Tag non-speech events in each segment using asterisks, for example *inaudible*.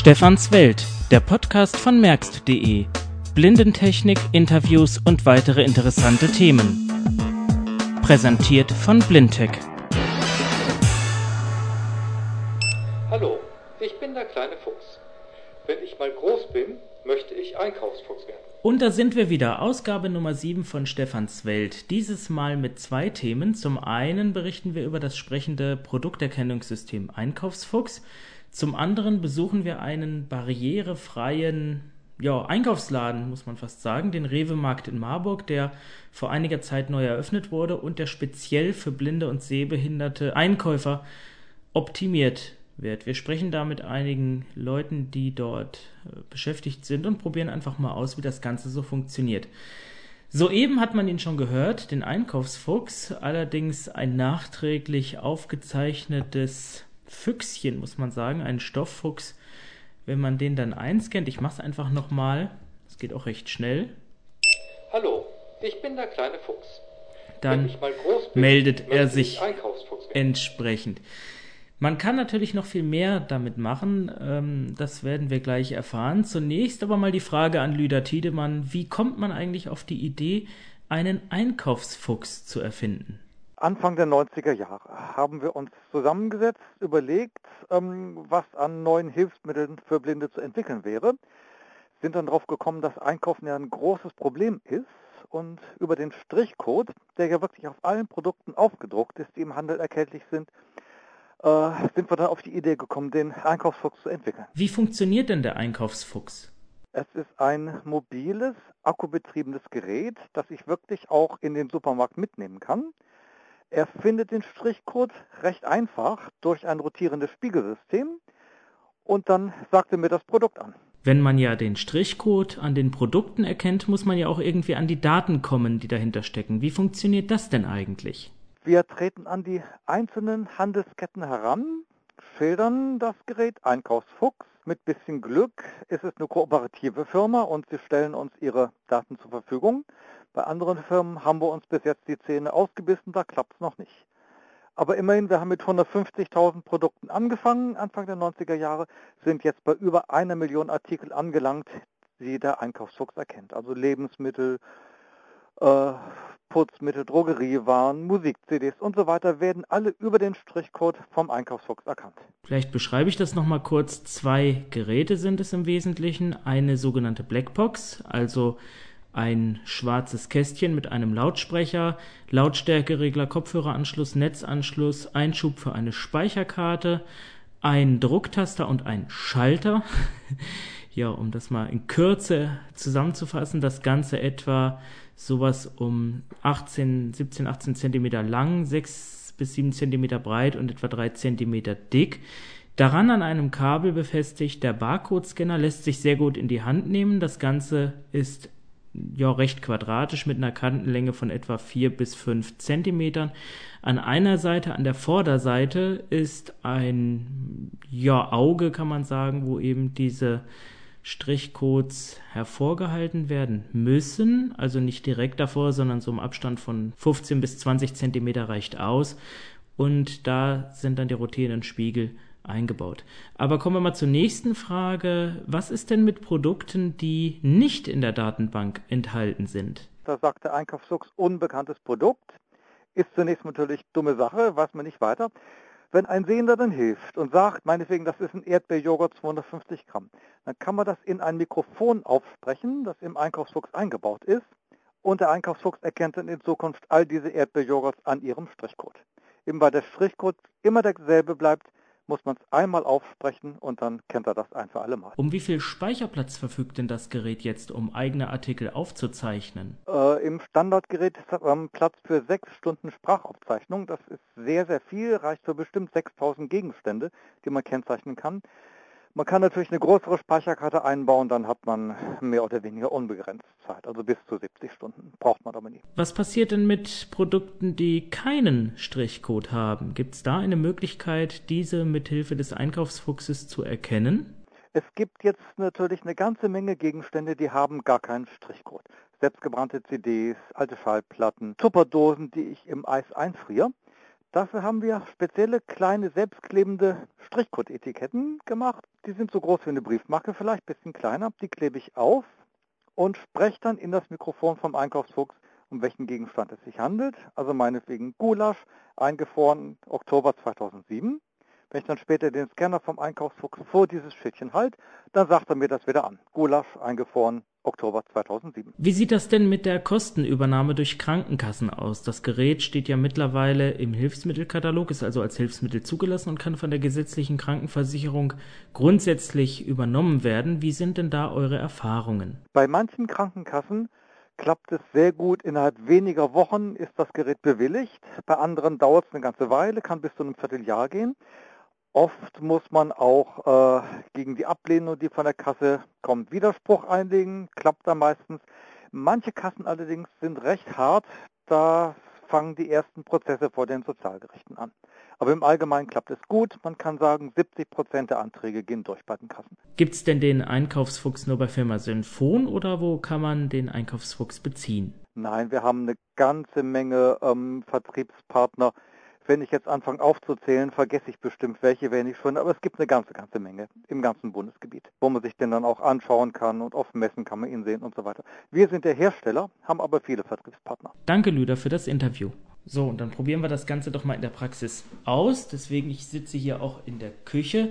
Stefans Welt, der Podcast von merkst.de. Blindentechnik, Interviews und weitere interessante Themen. Präsentiert von Blindtech. Hallo, ich bin der kleine Fuchs. Wenn ich mal groß bin, möchte ich Einkaufsfuchs werden. Und da sind wir wieder, Ausgabe Nummer 7 von Stefans Welt. Dieses Mal mit zwei Themen. Zum einen berichten wir über das sprechende Produkterkennungssystem Einkaufsfuchs. Zum anderen besuchen wir einen barrierefreien ja, Einkaufsladen, muss man fast sagen, den Rewe-Markt in Marburg, der vor einiger Zeit neu eröffnet wurde und der speziell für blinde und sehbehinderte Einkäufer optimiert wird. Wir sprechen da mit einigen Leuten, die dort äh, beschäftigt sind und probieren einfach mal aus, wie das Ganze so funktioniert. Soeben hat man ihn schon gehört, den Einkaufsfuchs, allerdings ein nachträglich aufgezeichnetes Füchschen, muss man sagen, ein Stofffuchs. Wenn man den dann einscannt, ich mache es einfach nochmal, es geht auch recht schnell. Hallo, ich bin der kleine Fuchs. Dann bin, meldet er sich entsprechend. Man kann natürlich noch viel mehr damit machen, ähm, das werden wir gleich erfahren. Zunächst aber mal die Frage an Lüder Tiedemann, wie kommt man eigentlich auf die Idee, einen Einkaufsfuchs zu erfinden? Anfang der 90er Jahre haben wir uns zusammengesetzt, überlegt, ähm, was an neuen Hilfsmitteln für Blinde zu entwickeln wäre, sind dann darauf gekommen, dass Einkaufen ja ein großes Problem ist und über den Strichcode, der ja wirklich auf allen Produkten aufgedruckt ist, die im Handel erkältlich sind, äh, sind wir dann auf die Idee gekommen, den Einkaufsfuchs zu entwickeln. Wie funktioniert denn der Einkaufsfuchs? Es ist ein mobiles, akkubetriebenes Gerät, das ich wirklich auch in den Supermarkt mitnehmen kann. Er findet den Strichcode recht einfach durch ein rotierendes Spiegelsystem und dann sagt er mir das Produkt an. Wenn man ja den Strichcode an den Produkten erkennt, muss man ja auch irgendwie an die Daten kommen, die dahinter stecken. Wie funktioniert das denn eigentlich? Wir treten an die einzelnen Handelsketten heran, schildern das Gerät Einkaufsfuchs. Mit bisschen Glück ist es eine kooperative Firma und sie stellen uns ihre Daten zur Verfügung. Bei anderen Firmen haben wir uns bis jetzt die Zähne ausgebissen, da klappt es noch nicht. Aber immerhin, wir haben mit 150.000 Produkten angefangen, Anfang der 90er Jahre, sind jetzt bei über einer Million Artikel angelangt, die der Einkaufsfuchs erkennt. Also Lebensmittel, äh, Putzmittel, Drogeriewaren, Musik-CDs und so weiter werden alle über den Strichcode vom Einkaufsfuchs erkannt. Vielleicht beschreibe ich das nochmal kurz. Zwei Geräte sind es im Wesentlichen. Eine sogenannte Blackbox, also ein schwarzes Kästchen mit einem Lautsprecher, Lautstärkeregler, Kopfhöreranschluss, Netzanschluss, Einschub für eine Speicherkarte, ein Drucktaster und ein Schalter. *laughs* ja, um das mal in Kürze zusammenzufassen, das Ganze etwa sowas um 18, 17, 18 Zentimeter lang, 6 bis 7 Zentimeter breit und etwa 3 Zentimeter dick. Daran an einem Kabel befestigt der Barcode-Scanner lässt sich sehr gut in die Hand nehmen. Das Ganze ist ja recht quadratisch mit einer Kantenlänge von etwa 4 bis 5 Zentimetern. An einer Seite, an der Vorderseite, ist ein ja, Auge, kann man sagen, wo eben diese Strichcodes hervorgehalten werden müssen, also nicht direkt davor, sondern so im Abstand von 15 bis 20 Zentimeter reicht aus. Und da sind dann die rotierenden Spiegel eingebaut. Aber kommen wir mal zur nächsten Frage. Was ist denn mit Produkten, die nicht in der Datenbank enthalten sind? Da sagt der Einkaufsfuchs unbekanntes Produkt. Ist zunächst natürlich dumme Sache, weiß man nicht weiter. Wenn ein Sehender dann hilft und sagt, meinetwegen, das ist ein Erdbeerjoghurt 250 Gramm, dann kann man das in ein Mikrofon aufsprechen, das im Einkaufsfuchs eingebaut ist. Und der Einkaufsfuchs erkennt dann in Zukunft all diese Erdbeerjoghurts an ihrem Strichcode. Eben weil der Strichcode immer derselbe bleibt, muss man es einmal aufsprechen und dann kennt er das ein für alle Mal. Um wie viel Speicherplatz verfügt denn das Gerät jetzt, um eigene Artikel aufzuzeichnen? Äh, Im Standardgerät ist ähm, Platz für sechs Stunden Sprachaufzeichnung. Das ist sehr, sehr viel, reicht für bestimmt 6000 Gegenstände, die man kennzeichnen kann. Man kann natürlich eine größere Speicherkarte einbauen, dann hat man mehr oder weniger unbegrenzt Zeit, also bis zu 70 Stunden. Braucht man aber nie. Was passiert denn mit Produkten, die keinen Strichcode haben? Gibt es da eine Möglichkeit, diese mithilfe des Einkaufsfuchses zu erkennen? Es gibt jetzt natürlich eine ganze Menge Gegenstände, die haben gar keinen Strichcode. Selbstgebrannte CDs, alte Schallplatten, Tupperdosen, die ich im Eis einfriere. Dafür haben wir spezielle kleine selbstklebende Strichcode-Etiketten gemacht. Die sind so groß wie eine Briefmarke, vielleicht ein bisschen kleiner. Die klebe ich auf und spreche dann in das Mikrofon vom Einkaufsfuchs, um welchen Gegenstand es sich handelt. Also meinetwegen Gulasch, eingefroren Oktober 2007. Wenn ich dann später den Scanner vom Einkaufsfuchs vor dieses Schildchen halte, dann sagt er mir das wieder an. Gulasch, eingefroren Oktober 2007. Wie sieht das denn mit der Kostenübernahme durch Krankenkassen aus? Das Gerät steht ja mittlerweile im Hilfsmittelkatalog, ist also als Hilfsmittel zugelassen und kann von der gesetzlichen Krankenversicherung grundsätzlich übernommen werden. Wie sind denn da eure Erfahrungen? Bei manchen Krankenkassen klappt es sehr gut. Innerhalb weniger Wochen ist das Gerät bewilligt. Bei anderen dauert es eine ganze Weile, kann bis zu einem Vierteljahr gehen. Oft muss man auch äh, gegen die Ablehnung, die von der Kasse kommt, Widerspruch einlegen, klappt da meistens. Manche Kassen allerdings sind recht hart, da fangen die ersten Prozesse vor den Sozialgerichten an. Aber im Allgemeinen klappt es gut. Man kann sagen, 70 Prozent der Anträge gehen durch bei den Kassen. Gibt es denn den Einkaufsfuchs nur bei Firma Synfon oder wo kann man den Einkaufsfuchs beziehen? Nein, wir haben eine ganze Menge ähm, Vertriebspartner, wenn ich jetzt anfange aufzuzählen, vergesse ich bestimmt welche, wenn ich schon, aber es gibt eine ganze, ganze Menge im ganzen Bundesgebiet, wo man sich den dann auch anschauen kann und auf Messen kann man ihn sehen und so weiter. Wir sind der Hersteller, haben aber viele Vertriebspartner. Danke, Lüder, für das Interview. So, und dann probieren wir das Ganze doch mal in der Praxis aus. Deswegen, ich sitze hier auch in der Küche,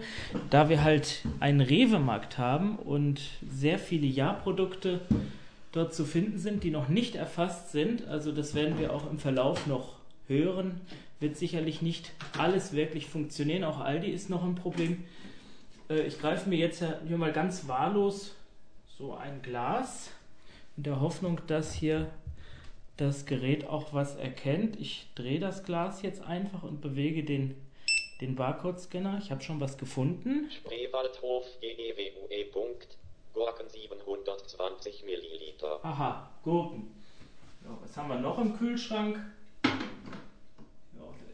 da wir halt einen Rewe-Markt haben und sehr viele Ja-Produkte dort zu finden sind, die noch nicht erfasst sind. Also das werden wir auch im Verlauf noch hören, wird sicherlich nicht alles wirklich funktionieren. Auch Aldi ist noch ein Problem. Äh, ich greife mir jetzt hier mal ganz wahllos so ein Glas in der Hoffnung, dass hier das Gerät auch was erkennt. Ich drehe das Glas jetzt einfach und bewege den, den Barcode-Scanner. Ich habe schon was gefunden. Spreewaldhof GEWUE. Gurken 720 Milliliter. Aha, Gurken. Was haben wir noch im Kühlschrank?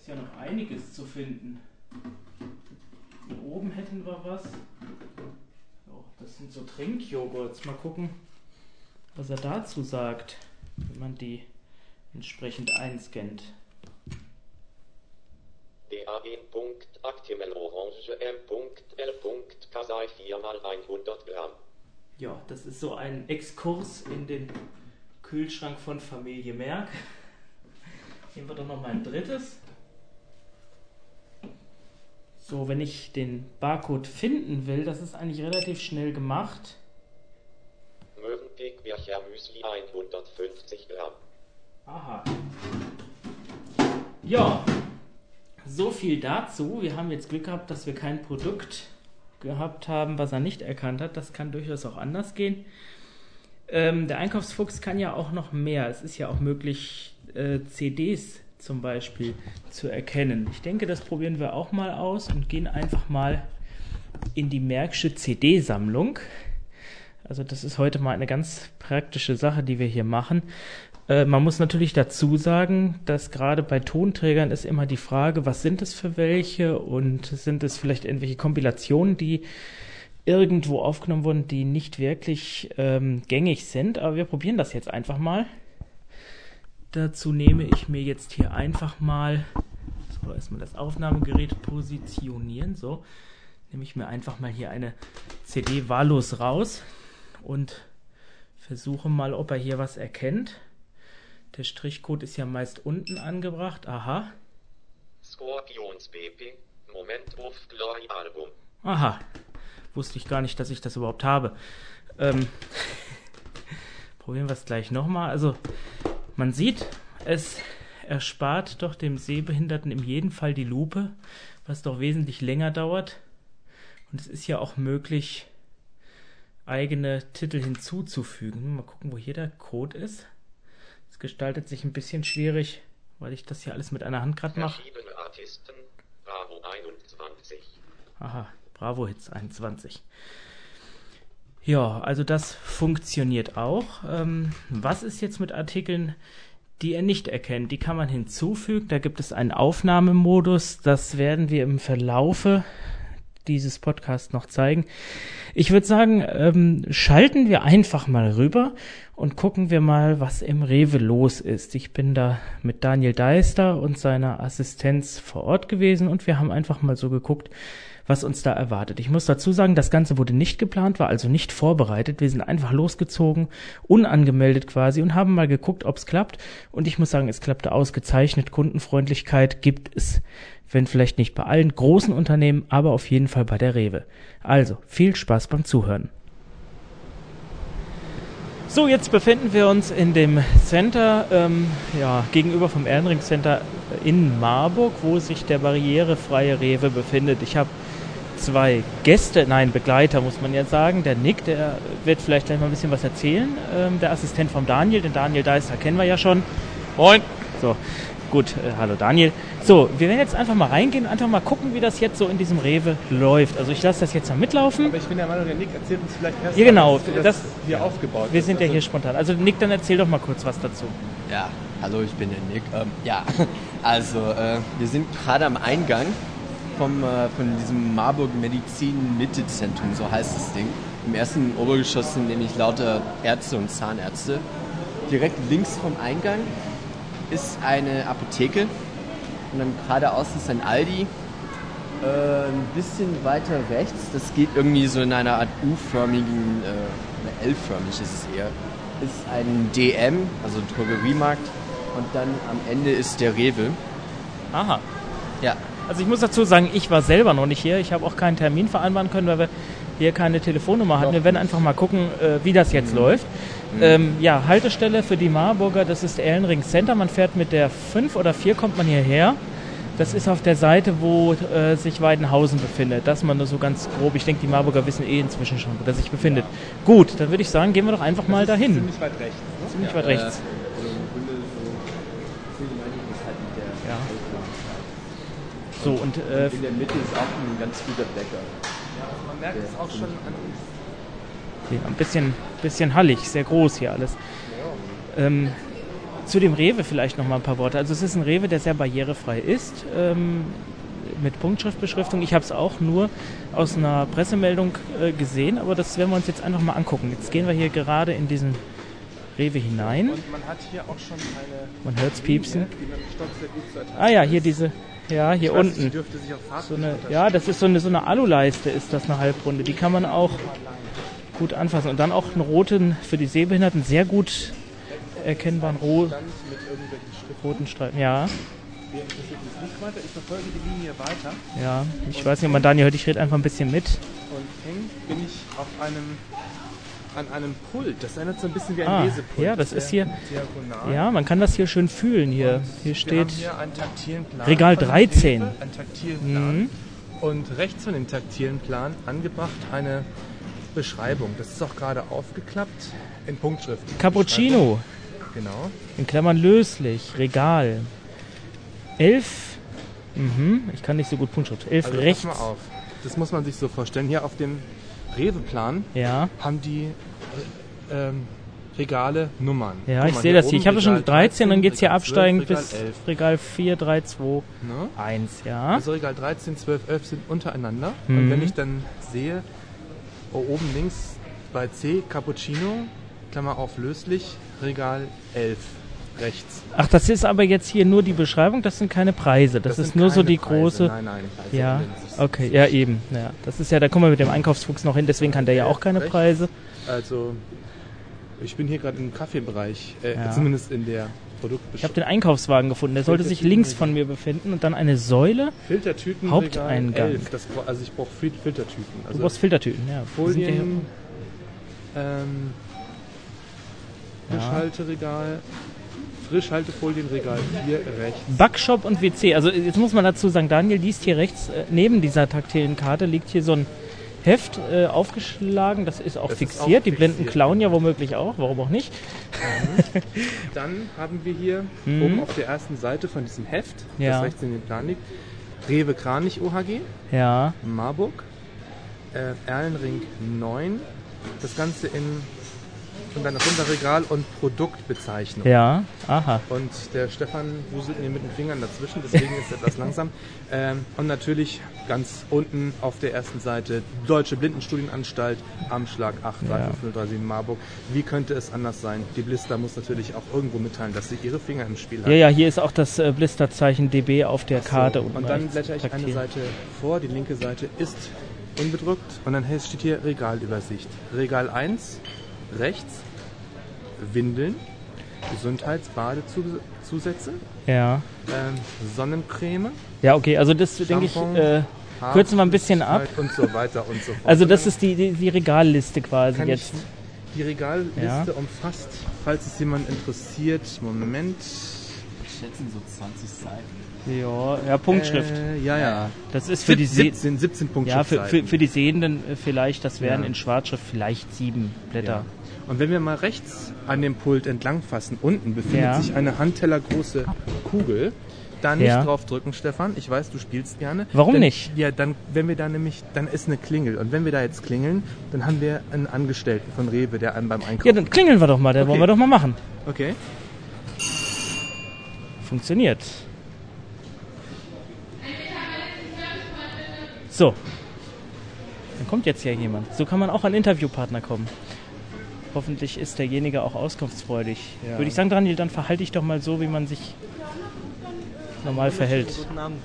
Ist ja noch einiges zu finden. Hier oben hätten wir was. Oh, das sind so Trinkjoghurts. Mal gucken, was er dazu sagt, wenn man die entsprechend einscannt. DAE.Actimel Orange M.L. Kasai 4 mal 100 Gramm. Ja, das ist so ein Exkurs in den Kühlschrank von Familie Merck. Nehmen wir doch noch mal ein drittes. So, wenn ich den Barcode finden will, das ist eigentlich relativ schnell gemacht. Mövenpick Bircher Müsli 150 Gramm. Aha. Ja, so viel dazu. Wir haben jetzt Glück gehabt, dass wir kein Produkt gehabt haben, was er nicht erkannt hat. Das kann durchaus auch anders gehen. Ähm, der Einkaufsfuchs kann ja auch noch mehr. Es ist ja auch möglich, äh, CDs zum Beispiel zu erkennen. Ich denke, das probieren wir auch mal aus und gehen einfach mal in die Märksche CD-Sammlung. Also das ist heute mal eine ganz praktische Sache, die wir hier machen. Äh, man muss natürlich dazu sagen, dass gerade bei Tonträgern ist immer die Frage, was sind es für welche und sind es vielleicht irgendwelche Kompilationen, die irgendwo aufgenommen wurden, die nicht wirklich ähm, gängig sind. Aber wir probieren das jetzt einfach mal. Dazu nehme ich mir jetzt hier einfach mal, so erstmal das Aufnahmegerät positionieren, so, nehme ich mir einfach mal hier eine CD wahllos raus und versuche mal, ob er hier was erkennt. Der Strichcode ist ja meist unten angebracht. Aha. Scorpions BP, Moment of Glory Album. Aha. Wusste ich gar nicht, dass ich das überhaupt habe. Ähm, *laughs* probieren wir es gleich nochmal. Also, man sieht, es erspart doch dem Sehbehinderten in jedem Fall die Lupe, was doch wesentlich länger dauert. Und es ist ja auch möglich, eigene Titel hinzuzufügen. Mal gucken, wo hier der Code ist. Es gestaltet sich ein bisschen schwierig, weil ich das hier alles mit einer Hand gerade mache. Bravo 21. Aha, Bravo Hits 21. Ja, also das funktioniert auch. Ähm, was ist jetzt mit Artikeln, die er nicht erkennt? Die kann man hinzufügen. Da gibt es einen Aufnahmemodus. Das werden wir im Verlaufe dieses Podcast noch zeigen. Ich würde sagen, ähm, schalten wir einfach mal rüber und gucken wir mal, was im Rewe los ist. Ich bin da mit Daniel Deister und seiner Assistenz vor Ort gewesen und wir haben einfach mal so geguckt, was uns da erwartet. Ich muss dazu sagen, das Ganze wurde nicht geplant, war also nicht vorbereitet. Wir sind einfach losgezogen, unangemeldet quasi und haben mal geguckt, ob es klappt. Und ich muss sagen, es klappte ausgezeichnet. Kundenfreundlichkeit gibt es, wenn vielleicht nicht bei allen großen Unternehmen, aber auf jeden Fall bei der Rewe. Also, viel Spaß beim Zuhören. So, jetzt befinden wir uns in dem Center, ähm, ja, gegenüber vom Ehrenring Center in Marburg, wo sich der barrierefreie Rewe befindet. Ich habe zwei Gäste, nein, Begleiter muss man ja sagen. Der Nick, der wird vielleicht gleich mal ein bisschen was erzählen. Ähm, der Assistent vom Daniel, den Daniel Deister kennen wir ja schon. Moin. So, gut, äh, hallo Daniel. So, wir werden jetzt einfach mal reingehen einfach mal gucken, wie das jetzt so in diesem Rewe läuft. Also ich lasse das jetzt mal mitlaufen. Aber ich bin der Meinung, der Nick erzählt uns vielleicht erst Ja, genau, mal, wie das- hier aufgebaut Wir ist. sind ja Also, hier spontan. Also Nick, dann erzähl doch mal kurz was dazu. Ja, hallo, ich bin der Nick. Ähm, ja, *laughs* also äh, wir sind gerade am Eingang vom, äh, von diesem Marburg Medizin Mitte Zentrum, so heißt das Ding. Im ersten Obergeschoss sind nämlich lauter Ärzte und Zahnärzte. Direkt links vom Eingang ist eine Apotheke und dann geradeaus ist ein Aldi. Äh, ein bisschen weiter rechts, das geht irgendwie so in einer Art U-förmigen, äh, L-förmig ist es eher, ist ein DM, also Drogeriemarkt. Und dann am Ende ist der Rewe. Aha. Ja, Also ich muss dazu sagen, ich war selber noch nicht hier. Ich habe auch keinen Termin vereinbaren können, weil wir hier keine Telefonnummer hatten. Wir werden einfach mal gucken, äh, wie das jetzt läuft. Ähm, ja, Haltestelle für die Marburger, das ist Erlenring Center. Man fährt mit der 5 oder 4 kommt man hierher. Das ist auf der Seite, wo äh, sich Weidenhausen befindet. Das mal nur so ganz grob. Ich denke, die Marburger wissen eh inzwischen schon, wo der sich befindet. Gut, dann würde ich sagen, gehen wir doch einfach mal dahin. Ziemlich weit rechts. Ne? Ziemlich weit äh, rechts im Grunde so. ist halt mit der Ja. So, und äh, In der Mitte ist auch ein ganz guter Bäcker. Man merkt es auch schon an uns. Ja, ein bisschen, bisschen hallig, sehr groß hier alles. Ähm, zu dem Rewe vielleicht noch mal ein paar Worte. Also es ist ein Rewe, der sehr barrierefrei ist, ähm, mit Punktschriftbeschriftung. Ich habe es auch nur aus einer Pressemeldung äh, gesehen, aber das werden wir uns jetzt einfach mal angucken. Jetzt gehen wir hier gerade in diesen Rewe hinein. Und man hat hier auch schon eine Man piepsen. Gut zu ertragen Ah ja, hier diese, ja, hier weiß, unten. So eine, ja, das ist so eine, so eine Aluleiste, ist das eine Halbrunde. Die kann man auch gut anfassen. Und dann auch einen roten, für die Sehbehinderten sehr gut erkennbaren ro roten Streifen. Ja, ja. Ich weiß nicht, ob man Daniel hört, ich rede einfach ein bisschen mit. Und hängen bin ich auf einem an einem Pult. Das erinnert so ein bisschen wie ein Ah, Lesepult. ja, das ist hier- Diagonal. Ja, man kann das hier schön fühlen. Hier, hier steht hier. Regal von 13. Rewe, Einen taktilen Plan. Mhm. Und rechts von dem taktilen Plan angebracht eine Beschreibung. Das ist auch gerade aufgeklappt in Punktschrift. Cappuccino, Genau. in Klammern löslich, Regal. Elf, mhm, ich kann nicht so gut Punktschrift. Elf Also rechts. pass mal auf. Das muss man sich so vorstellen. Hier auf dem Rewe-Plan Ja, haben die äh, ähm, Regale Nummern. ja, Guck ich sehe das hier. Ich habe schon Regal 13, dann geht's hier Regal 12, absteigend Regal bis 11. Regal 4, 3, 2, Ne? 1, ja. Also Regal 13, 12, 11 sind untereinander. Mhm. Und wenn ich dann sehe, oh, oben links bei C Cappuccino, Klammer auf löslich, Regal 11 rechts. Ach, das ist aber jetzt hier nur die Beschreibung, das sind keine Preise. Das, ist sind nur so die Preise. große. Nein, nein. Ja, das ist- okay, ja eben. Ja, das ist ja, da kommen wir mit dem Einkaufsfuchs noch hin, deswegen kann der ja auch keine Rechts. Preise. Also, ich bin hier gerade im Kaffeebereich, äh, Ja. zumindest in der Ich habe Produktbeschreibung. den Einkaufswagen gefunden, der sollte sich links von mir befinden und dann eine Säule. Filtertüten, Haupteingang. Regal 11. Das, also ich brauche Fil- Filtertüten. Du Also brauchst Filtertüten, ja. Ja Folien, ähm, Ja. Frischhalteregal, Frischhaltefolien, Regal 4 rechts. Backshop und WC. Also jetzt muss man dazu sagen, Daniel liest hier rechts, äh, neben dieser taktilen Karte liegt hier so ein Heft äh, aufgeschlagen, das ist auch Das ist fixiert. auch Die Blinden fixiert. klauen ja womöglich auch, warum auch nicht. *laughs* Dann haben wir hier Mhm. oben auf der ersten Seite von diesem Heft, Ja. das rechts in den Plan liegt, Rewe Kranich OHG, Ja, Marburg, äh, Erlenring 9, das Ganze in und dann darunter Regal und Produktbezeichnung. Ja, aha. Und der Stefan wuselt mir mit den Fingern dazwischen, deswegen ist er etwas langsam. Ähm, und natürlich ganz unten auf der ersten Seite Deutsche Blindenstudienanstalt, Amschlag 8 Ja. 5037 Marburg. Wie könnte es anders sein? Die Blister muss natürlich auch irgendwo mitteilen, dass sie ihre Finger im Spiel hat. Ja, ja, hier ist auch das äh, Blisterzeichen DB auf der Karte. So, unten und dann rechts blätter ich eine traktiert. Seite vor, die linke Seite ist unbedruckt und dann steht hier Regalübersicht. Regal 1, rechts, Windeln, Gesundheitsbadezusätze, Ja. ähm, Sonnencreme, Ja, okay, also das denke ich, äh, kürzen wir ein bisschen ab. und so weiter und so fort. Also das ist die, die, die Regalliste quasi Kann jetzt. ich, die Regalliste Ja. umfasst, falls es jemand interessiert, Moment. Ich schätze so 20 Seiten. Ja, ja, Punktschrift. Äh, ja, ja. Das ist für die Se 17, 17 Punkte. ja, für, für, für die Sehenden äh, vielleicht, das wären Ja. in Schwarzschrift vielleicht sieben Blätter. Ja. Und wenn wir mal rechts an dem Pult entlang fassen, unten befindet Ja. sich eine handtellergroße Kugel. Da nicht drauf drücken, Stefan. Ich weiß, du spielst gerne. Warum Denn- nicht? Ja, dann, wenn wir da nämlich, dann ist eine Klingel. Und wenn wir da jetzt klingeln, dann haben wir einen Angestellten von Rewe, der einem beim Einkaufen. Ja, dann klingeln wir doch mal, das Okay. wollen wir doch mal machen. okay. Funktioniert. So. Dann kommt jetzt ja jemand. So kann man auch an Interviewpartner kommen. Hoffentlich ist derjenige auch auskunftsfreudig. Ja. Würde ich sagen, Daniel, dann verhalte dich doch mal so, wie man sich normal verhält. Guten Abend.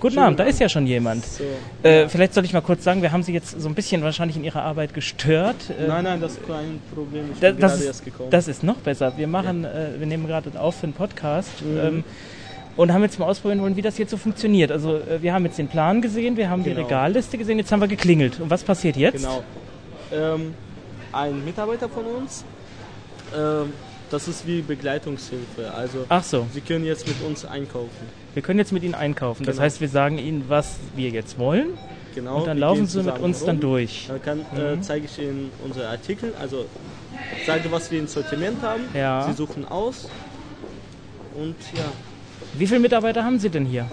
Guten Abend, da ist ja schon jemand. So. Äh, vielleicht soll ich mal kurz sagen, wir haben Sie jetzt so ein bisschen wahrscheinlich in Ihrer Arbeit gestört. Äh, Nein, nein, das ist kein Problem. Ich bin das, gerade ist, erst gekommen. das ist noch besser. Wir machen, äh, wir nehmen gerade auf für einen Podcast ähm, und haben jetzt mal ausprobieren wollen, wie das jetzt so funktioniert. Also äh, wir haben jetzt den Plan gesehen, wir haben die Genau. Regalliste gesehen, jetzt haben wir geklingelt. Und was passiert jetzt? Genau. Ähm, ein Mitarbeiter von uns, ähm, das ist wie Begleitungshilfe. Also Ach so, Sie können jetzt mit uns einkaufen. wir können jetzt mit Ihnen einkaufen. Das Genau. heißt, wir sagen Ihnen, was wir jetzt wollen Genau. und dann laufen Sie mit uns dann rum. durch. Dann kann, äh, zeige ich Ihnen unsere Artikel, also sage, was wir im Sortiment haben. Ja. Sie suchen aus. Und ja, Wie viele Mitarbeiter haben Sie denn hier?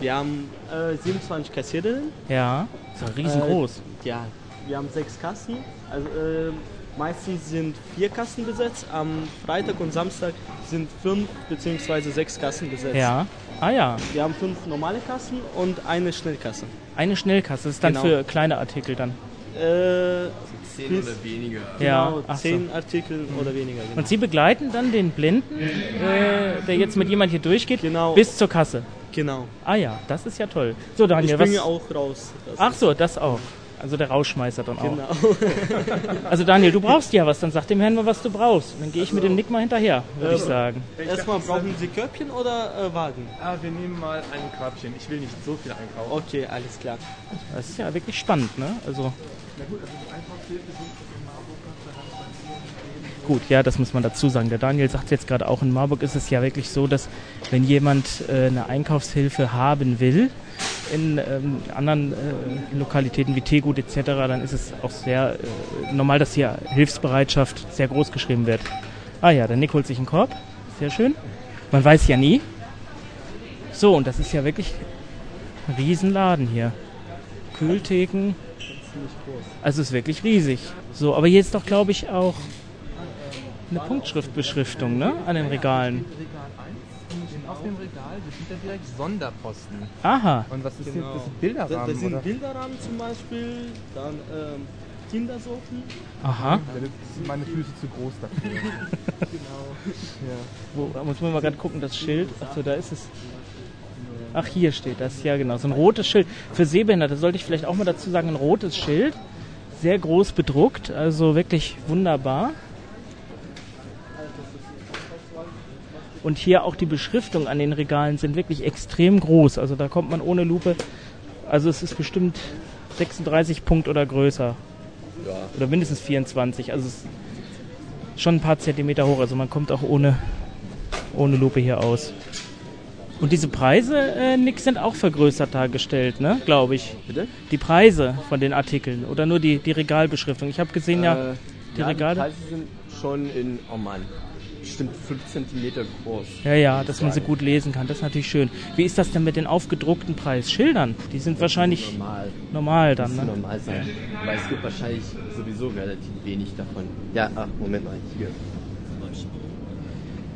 wir haben äh, 27 Kassiererinnen. Ja, ist ja riesengroß. Ja, wir haben sechs Kassen. Also äh, meistens sind vier Kassen besetzt. Am Freitag und Samstag sind fünf bzw. sechs Kassen besetzt. ja. Ah ja, Wir haben fünf normale Kassen und eine Schnellkasse. eine Schnellkasse. Das ist dann Genau. für kleine Artikel dann. Äh, 10 Bis- oder weniger. Ja, genau, ach so. zehn Artikel oder weniger. Genau. Und Sie begleiten dann den Blinden, äh, der jetzt mit jemand hier durchgeht, Genau. bis zur Kasse. genau. Ah ja, das ist ja toll. So, Ich Daniel, was? bringe auch raus. Ach so, das auch. Also der Rausschmeißer dann auch. Genau. *laughs* Also Daniel, du brauchst ja was, dann sag dem Herrn mal, was du brauchst. Dann gehe ich mit dem Nick mal hinterher, würde ich Ähm, sagen. Erstmal brauchen Sie Körbchen oder äh, Wagen? Ah, wir nehmen mal ein Körbchen. Ich will nicht so viel einkaufen. Okay, alles klar. Das ist ja wirklich spannend, ne? Also. Gut, ja, das muss man dazu sagen. Der Daniel sagt jetzt gerade auch, in Marburg ist es ja wirklich so, dass wenn jemand äh, eine Einkaufshilfe haben will, in ähm, anderen äh, Lokalitäten wie Tegut etc., dann ist es auch sehr äh, normal, dass hier Hilfsbereitschaft sehr groß geschrieben wird. Ah ja, der Nick holt sich einen Korb. Sehr schön. Man weiß ja nie. So, und das ist ja wirklich ein Riesenladen hier. Kühltheken. Also es ist wirklich riesig. So, aber hier ist doch, glaube ich, auch eine Punktschriftbeschriftung, ne? An den Regalen. Regal 1 und auf dem Regal sind da direkt Sonderposten. Aha. Und was ist Genau. hier? Das sind Bilderrahmen, das sind oder? Bilderrahmen zum Beispiel, dann ähm, Kindersofen. Aha. Ja, das sind meine Füße zu groß dafür. *laughs* Genau. Wo, da muss man mal gerade gucken, das Schild. Achso, da ist es. Ach, hier steht das. Ja, genau. So ein rotes Schild. Für Sehbehinderte sollte ich vielleicht auch mal dazu sagen, ein rotes Schild. Sehr groß bedruckt. Also wirklich wunderbar. Und hier auch die Beschriftung an den Regalen sind wirklich extrem groß. Also da kommt man ohne Lupe. Also es ist bestimmt 36 Punkt oder größer. Ja. Oder mindestens 24. Also es ist schon ein paar Zentimeter hoch. Also man kommt auch ohne, ohne Lupe hier aus. Und diese Preise, äh, Nick, sind auch vergrößert dargestellt, ne? Glaube ich. Bitte? Die Preise von den Artikeln oder nur die, die Regalbeschriftung. Ich habe gesehen, ja, Äh, die ja, Regale. Die Preise sind schon in, oh Mann, bestimmt 5 cm groß. Ja, ja, dass man sie gut lesen kann. Das ist natürlich schön. Wie ist das denn mit den aufgedruckten Preisschildern? Die sind wahrscheinlich normal. normal dann, ne? normal sein. Weil es gibt wahrscheinlich sowieso relativ wenig davon. Ja, ach, Moment mal, hier.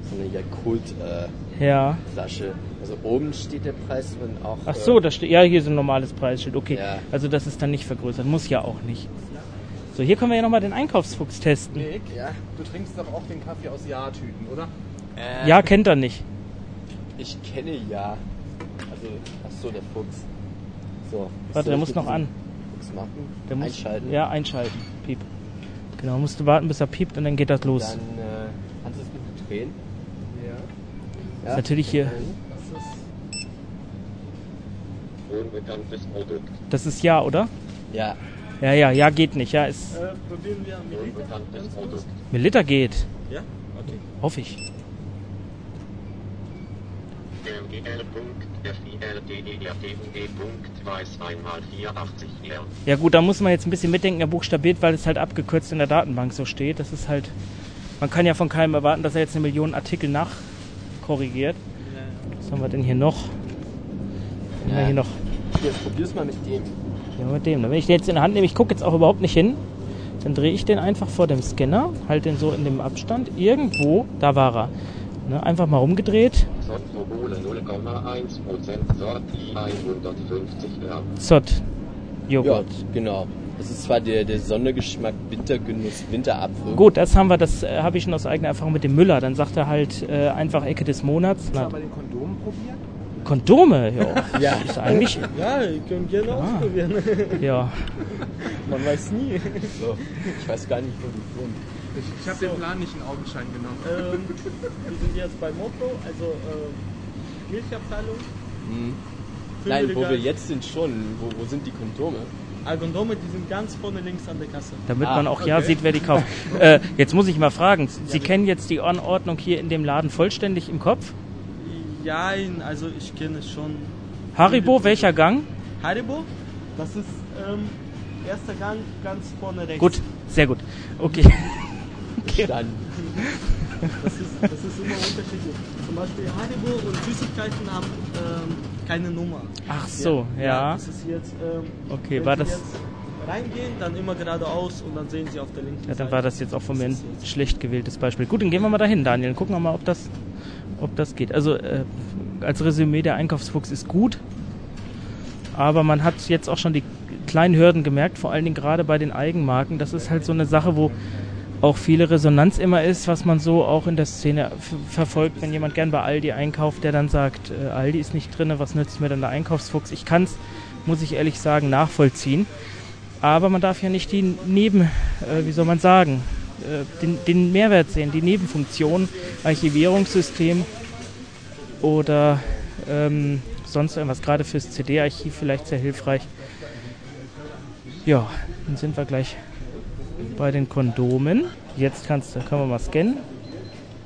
So eine Yakult-Flasche. Ja. Also oben steht der Preis und auch. Ach so, äh, da steht, ja, hier ist ein normales Preisschild. Okay. Ja. Also das ist dann nicht vergrößert. Muss ja auch nicht. So, hier können wir ja nochmal den Einkaufsfuchs testen. Nick, ja? du trinkst doch auch den Kaffee aus Ja-Tüten, oder? äh, Ja, kennt er nicht. Ich kenne ja. Also, ach so, der Fuchs. So. Warte, der muss noch an. Fuchs machen? Der muss, Einschalten. Ja, einschalten. Piep. Genau, musst du warten, bis er piept und dann geht das los. Dann äh, kannst du es bitte drehen. Ja. Ist natürlich hier- Unbekanntes Produkt. Das ist ja, oder? Ja. Ja, ja, ja geht nicht. Ja, ist Äh, probieren wir mit Liter. Unbekanntes Produkt. Milliliter geht. Ja? Okay. Hoffe ich. MGL.FILDERDUE. Weiß einmal 84 R. Ja gut, da muss man jetzt ein bisschen mitdenken, er buchstabiert, weil es halt abgekürzt in der Datenbank so steht. Das ist halt, man kann ja von keinem erwarten, dass er jetzt eine Million Artikel nachkorrigiert. Was haben wir denn hier noch? Was haben wir Ja. hier noch? Hier, probier's mal mit dem. Ja, mit dem. Wenn ich den jetzt in der Hand nehme, ich gucke jetzt auch überhaupt nicht hin, dann drehe ich den einfach vor dem Scanner, halte den so in dem Abstand. Irgendwo, da war er. Ne, einfach mal rumgedreht. Softmobile 0,1% Sorti 150 Gramm. Zott. Ja, Joghurt. genau. Das ist zwar der, der Sondergeschmack Wintergenuss Winterapfel. Gut, das haben wir, das äh, habe ich schon aus eigener Erfahrung mit dem Müller. Dann sagt er halt äh, einfach Ecke des Monats. Hast du aber den Kondom probiert? Kondome, ja. Ja. Ist eigentlich, Ja, könnt gerne Ah. ausprobieren. ja. Man weiß nie. So. Ich weiß gar nicht, wo die wohnen. Ich, ich habe den Plan nicht in Augenschein genommen. ähm, wir sind jetzt bei Motto, also ähm, Milchabteilung. Hm. Nein, wo wir jetzt sind schon. Wo, wo sind die Kondome? Ah, Kondome, die sind ganz vorne links an der Kasse. Damit Ah, man auch ja okay. sieht, wer die kauft. *laughs* äh, jetzt muss ich mal fragen, Sie kennen jetzt die Anordnung hier in dem Laden vollständig im Kopf? Ja, also ich kenne es schon. Haribo, welcher Gang? Haribo, das ist ähm, erster Gang ganz vorne rechts. Gut, sehr gut. Okay. *laughs* okay. Dann. Das ist, das ist immer unterschiedlich. Zum Beispiel Haribo und Süßigkeiten haben ähm, keine Nummer. Ach so, ja. Das ist jetzt, ähm, Okay, wenn war Sie das- jetzt reingehen, dann immer geradeaus und dann sehen Sie auf der linken Ja, dann Seite. war das jetzt auch von mir ein schlecht gewähltes Beispiel. Gut, dann gehen wir mal dahin, Daniel. Gucken wir mal, ob das, ob das geht. Also äh, als Resümee, der Einkaufsfuchs ist gut, aber man hat jetzt auch schon die kleinen Hürden gemerkt, vor allen Dingen gerade bei den Eigenmarken. Das ist halt so eine Sache, wo auch viele Resonanz immer ist, was man so auch in der Szene verfolgt, wenn jemand gern bei Aldi einkauft, der dann sagt, äh, Aldi ist nicht drin, was nützt mir denn der Einkaufsfuchs? Ich kann es, muss ich ehrlich sagen, nachvollziehen. Aber man darf ja nicht die Neben, äh, wie soll man sagen, den, den Mehrwert sehen, die Nebenfunktion, Archivierungssystem oder ähm, sonst irgendwas, gerade fürs CD-Archiv vielleicht sehr hilfreich. Ja, dann sind wir gleich bei den Kondomen. Jetzt kannst, du- können wir mal scannen.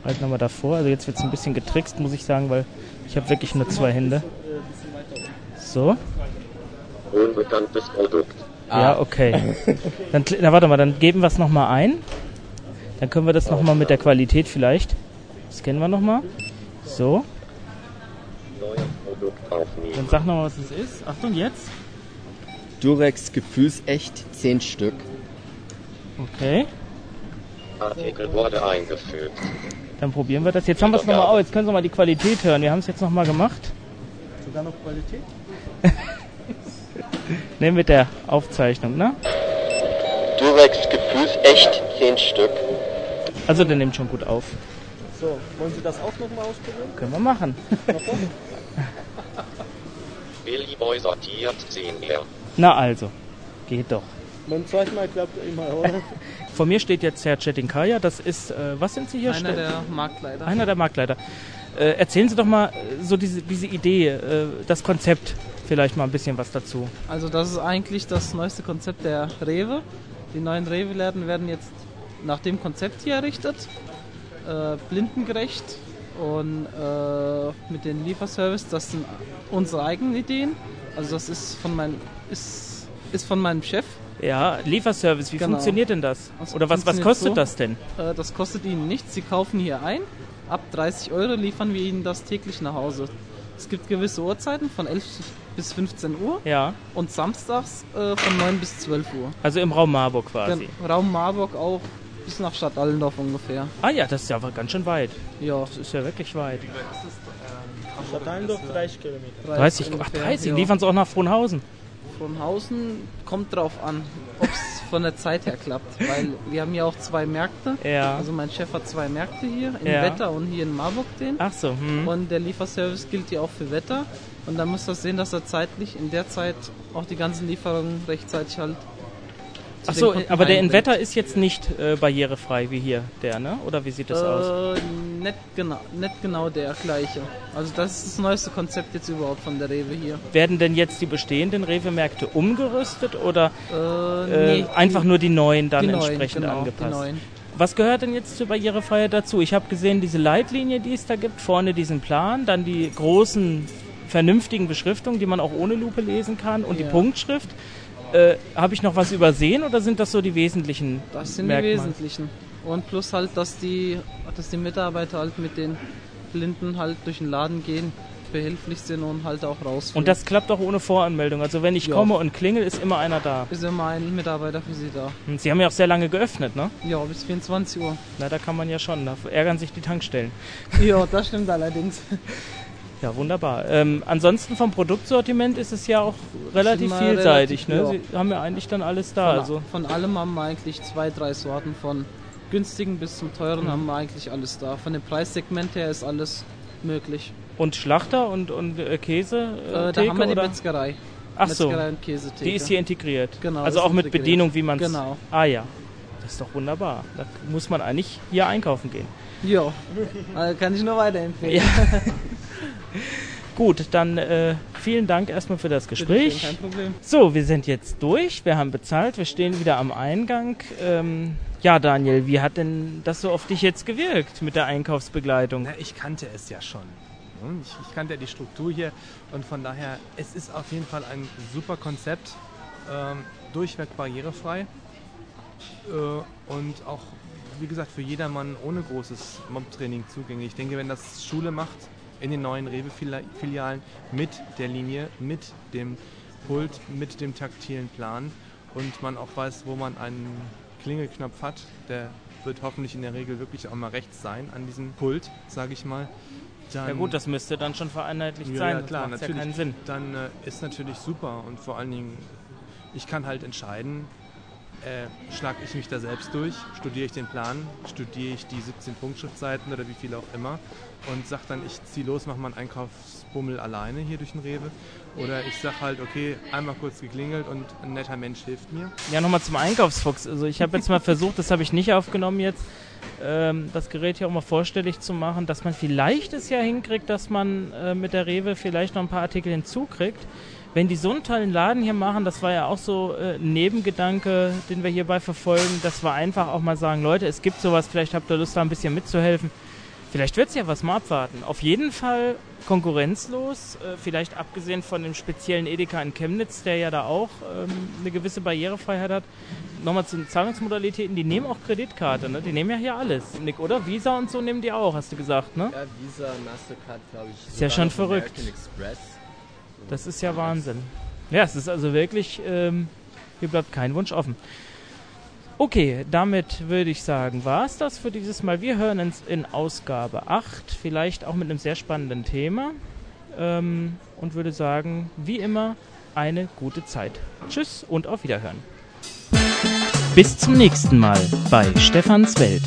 Halt nochmal davor. Also jetzt wird es ein bisschen getrickst, muss ich sagen, weil ich habe wirklich nur zwei Hände. So. Unbekanntes Produkt. Ja, okay. *laughs* Dann, na, warte mal, dann geben wir es nochmal ein. Dann können wir das nochmal mit der Qualität vielleicht. Scannen wir nochmal. So. Neues Produkt aufnehmen. Dann sag nochmal, was es ist. Achtung, jetzt. Durex Gefühlsecht 10 Stück. Okay. Artikel wurde eingefügt. Dann probieren wir das. Jetzt haben wir es nochmal auf. Jetzt können Sie mal die Qualität hören. Wir haben es jetzt nochmal gemacht. Sogar noch Qualität? *laughs* Ne, mit der Aufzeichnung, ne? Durex Gefühlsecht 10 Stück. Also der nimmt schon gut auf. So, wollen Sie das auch nochmal ausprobieren? Können wir machen. *laughs* Billy Boy sortiert 10 R. Na also. Geht doch. Beim zweiten Mal klappt er immer, oder? *laughs* Vor mir steht jetzt Herr Chetinkaya. Das ist, äh, was sind Sie hier? Einer Ste- der Marktleiter. Einer der Marktleiter. Äh, erzählen Sie doch mal äh, so diese, diese Idee, äh, das Konzept, vielleicht mal ein bisschen was dazu. Also das ist eigentlich das neueste Konzept der Rewe. Die neuen Rewe-Läden werden jetzt nach dem Konzept hier errichtet. Äh, blindengerecht und äh, mit den Lieferservice. Das sind unsere eigenen Ideen. Also das ist von, mein, ist, ist von meinem Chef Ja, Lieferservice, wie Genau. funktioniert denn das? Das Oder was, was kostet so. das denn? Äh, das kostet Ihnen nichts. Sie kaufen hier ein. Ab 30 Euro liefern wir Ihnen das täglich nach Hause. Es gibt gewisse Uhrzeiten von 11 bis 15 Uhr Ja, und samstags äh, von 9 bis 12 Uhr. also im Raum Marburg quasi. Dann Raum Marburg auch bis nach Stadt Allendorf ungefähr. Ah ja, das ist ja aber ganz schön weit. Ja, Das ist ja wirklich weit. Stadt Allendorf 30 Kilometer. 30, ach ungefähr, 30, ja. liefern sie auch nach Frohnhausen. Von Hausen kommt drauf an, ob es von der Zeit her klappt. Weil wir haben ja auch zwei Märkte. Ja. Also mein Chef hat zwei Märkte hier, in Ja. Wetter und hier in Marburg den. Ach so, hm. Und der Lieferservice gilt ja auch für Wetter. Und dann muss das sehen, dass er zeitlich in der Zeit auch die ganzen Lieferungen rechtzeitig halt. Ach so, aber der in einbringt. Wetter ist jetzt nicht äh, barrierefrei wie hier, der, ne? Oder wie sieht das aus? Äh, nicht genau, nicht genau der gleiche. Also das ist das neueste Konzept jetzt überhaupt von der Rewe hier. Werden denn jetzt die bestehenden Rewe-Märkte umgerüstet oder Äh, äh, einfach nur die neuen dann die neuen, entsprechend genau, angepasst? Die neuen. Was gehört denn jetzt zur Barrierefreiheit dazu? Ich habe gesehen, diese Leitlinie, die es da gibt, vorne diesen Plan, dann die großen, vernünftigen Beschriftungen, die man auch ohne Lupe lesen kann und die Ja. Punktschrift. Äh, habe ich noch was übersehen oder sind das so die wesentlichen Das sind Merkmale? die wesentlichen. Und plus halt, dass die, dass die Mitarbeiter halt mit den Blinden halt durch den Laden gehen, behilflich sind und halt auch rausführen. Und das klappt auch ohne Voranmeldung. Also wenn ich Ja. komme und klingel, ist immer einer da. ist immer ein Mitarbeiter für Sie da. Und Sie haben ja auch sehr lange geöffnet, ne? Ja, bis 24 Uhr. Na, da kann man ja schon. Da ärgern sich die Tankstellen. ja, das stimmt allerdings. *laughs* Ja, wunderbar. Ähm, ansonsten vom Produktsortiment ist es ja auch relativ vielseitig. relativ- ne? Sie haben ja eigentlich dann alles da. Von, Also von allem haben wir eigentlich zwei, drei Sorten. Von günstigen bis zum teuren haben wir eigentlich alles da. Von dem Preissegment her ist alles möglich. Und Schlachter und, und äh, Käse? Äh, da Theke, haben wir die oder? Metzgerei. Ach so, Metzgerei und Käsetheke. die ist hier integriert. Genau, Also auch mit integriert. Bedienung, wie man es. Genau. Ah ja, das ist doch wunderbar. Da muss man eigentlich hier einkaufen gehen. Ja, also kann ich nur weiterempfehlen. Ja. *laughs* Gut, dann äh, vielen Dank erstmal für das Gespräch. Kein Problem. So, wir sind jetzt durch, wir haben bezahlt, wir stehen wieder am Eingang. Ähm, ja, Daniel, wie hat denn das so auf dich jetzt gewirkt mit der Einkaufsbegleitung? Na, ich kannte es ja schon. ne? Ich, ich kannte ja die Struktur hier und von daher, es ist auf jeden Fall ein super Konzept, ähm, durchweg barrierefrei äh, und auch, wie gesagt, für jedermann ohne großes Mob-Training zugänglich. Ich denke, wenn das Schule macht in den neuen Rewe-Filialen mit der Linie, mit dem Pult, mit dem taktilen Plan und man auch weiß, wo man einen Klingelknopf hat, der wird hoffentlich in der Regel wirklich auch mal rechts sein an diesem Pult, sage ich mal. Dann, Ja gut, das müsste dann schon vereinheitlicht ja, sein, ja, klar, macht's natürlich. ja keinen Sinn. Dann äh, ist natürlich super und vor allen Dingen, ich kann halt entscheiden, äh, schlage ich mich da selbst durch, studiere ich den Plan, studiere ich die 17 Punktschriftseiten oder wie viel auch immer und sage dann, ich ziehe los, mache meinen Einkaufsbummel alleine hier durch den Rewe oder ich sage halt, okay, einmal kurz geklingelt und ein netter Mensch hilft mir. Ja, nochmal zum Einkaufsfuchs. Also ich habe jetzt mal versucht, das habe ich nicht aufgenommen jetzt, ähm, das Gerät hier auch mal vorstellig zu machen, dass man vielleicht es ja hinkriegt, dass man äh, mit der Rewe vielleicht noch ein paar Artikel hinzukriegt. Wenn die so einen tollen Laden hier machen, das war ja auch so äh, ein Nebengedanke, den wir hierbei verfolgen, dass wir einfach auch mal sagen, Leute, es gibt sowas, vielleicht habt ihr Lust, da ein bisschen mitzuhelfen. Vielleicht wird es ja was mal abwarten. Auf jeden Fall konkurrenzlos, äh, vielleicht abgesehen von dem speziellen Edeka in Chemnitz, der ja da auch ähm, eine gewisse Barrierefreiheit hat. Nochmal zu den Zahlungsmodalitäten, die nehmen auch Kreditkarte, ne? Die nehmen ja hier alles, Nick, oder? Visa und so nehmen die auch, hast du gesagt, ne? Ja, Visa, Mastercard, glaube ich. Ist ja schon verrückt. American Express. Das ist ja Wahnsinn. Ja, es ist also wirklich, ähm, hier bleibt kein Wunsch offen. Okay, damit würde ich sagen, war es das für dieses Mal. Wir hören uns in Ausgabe 8, vielleicht auch mit einem sehr spannenden Thema. Ähm, und würde sagen, wie immer, eine gute Zeit. Tschüss und auf Wiederhören. Bis zum nächsten Mal bei Stefans Welt.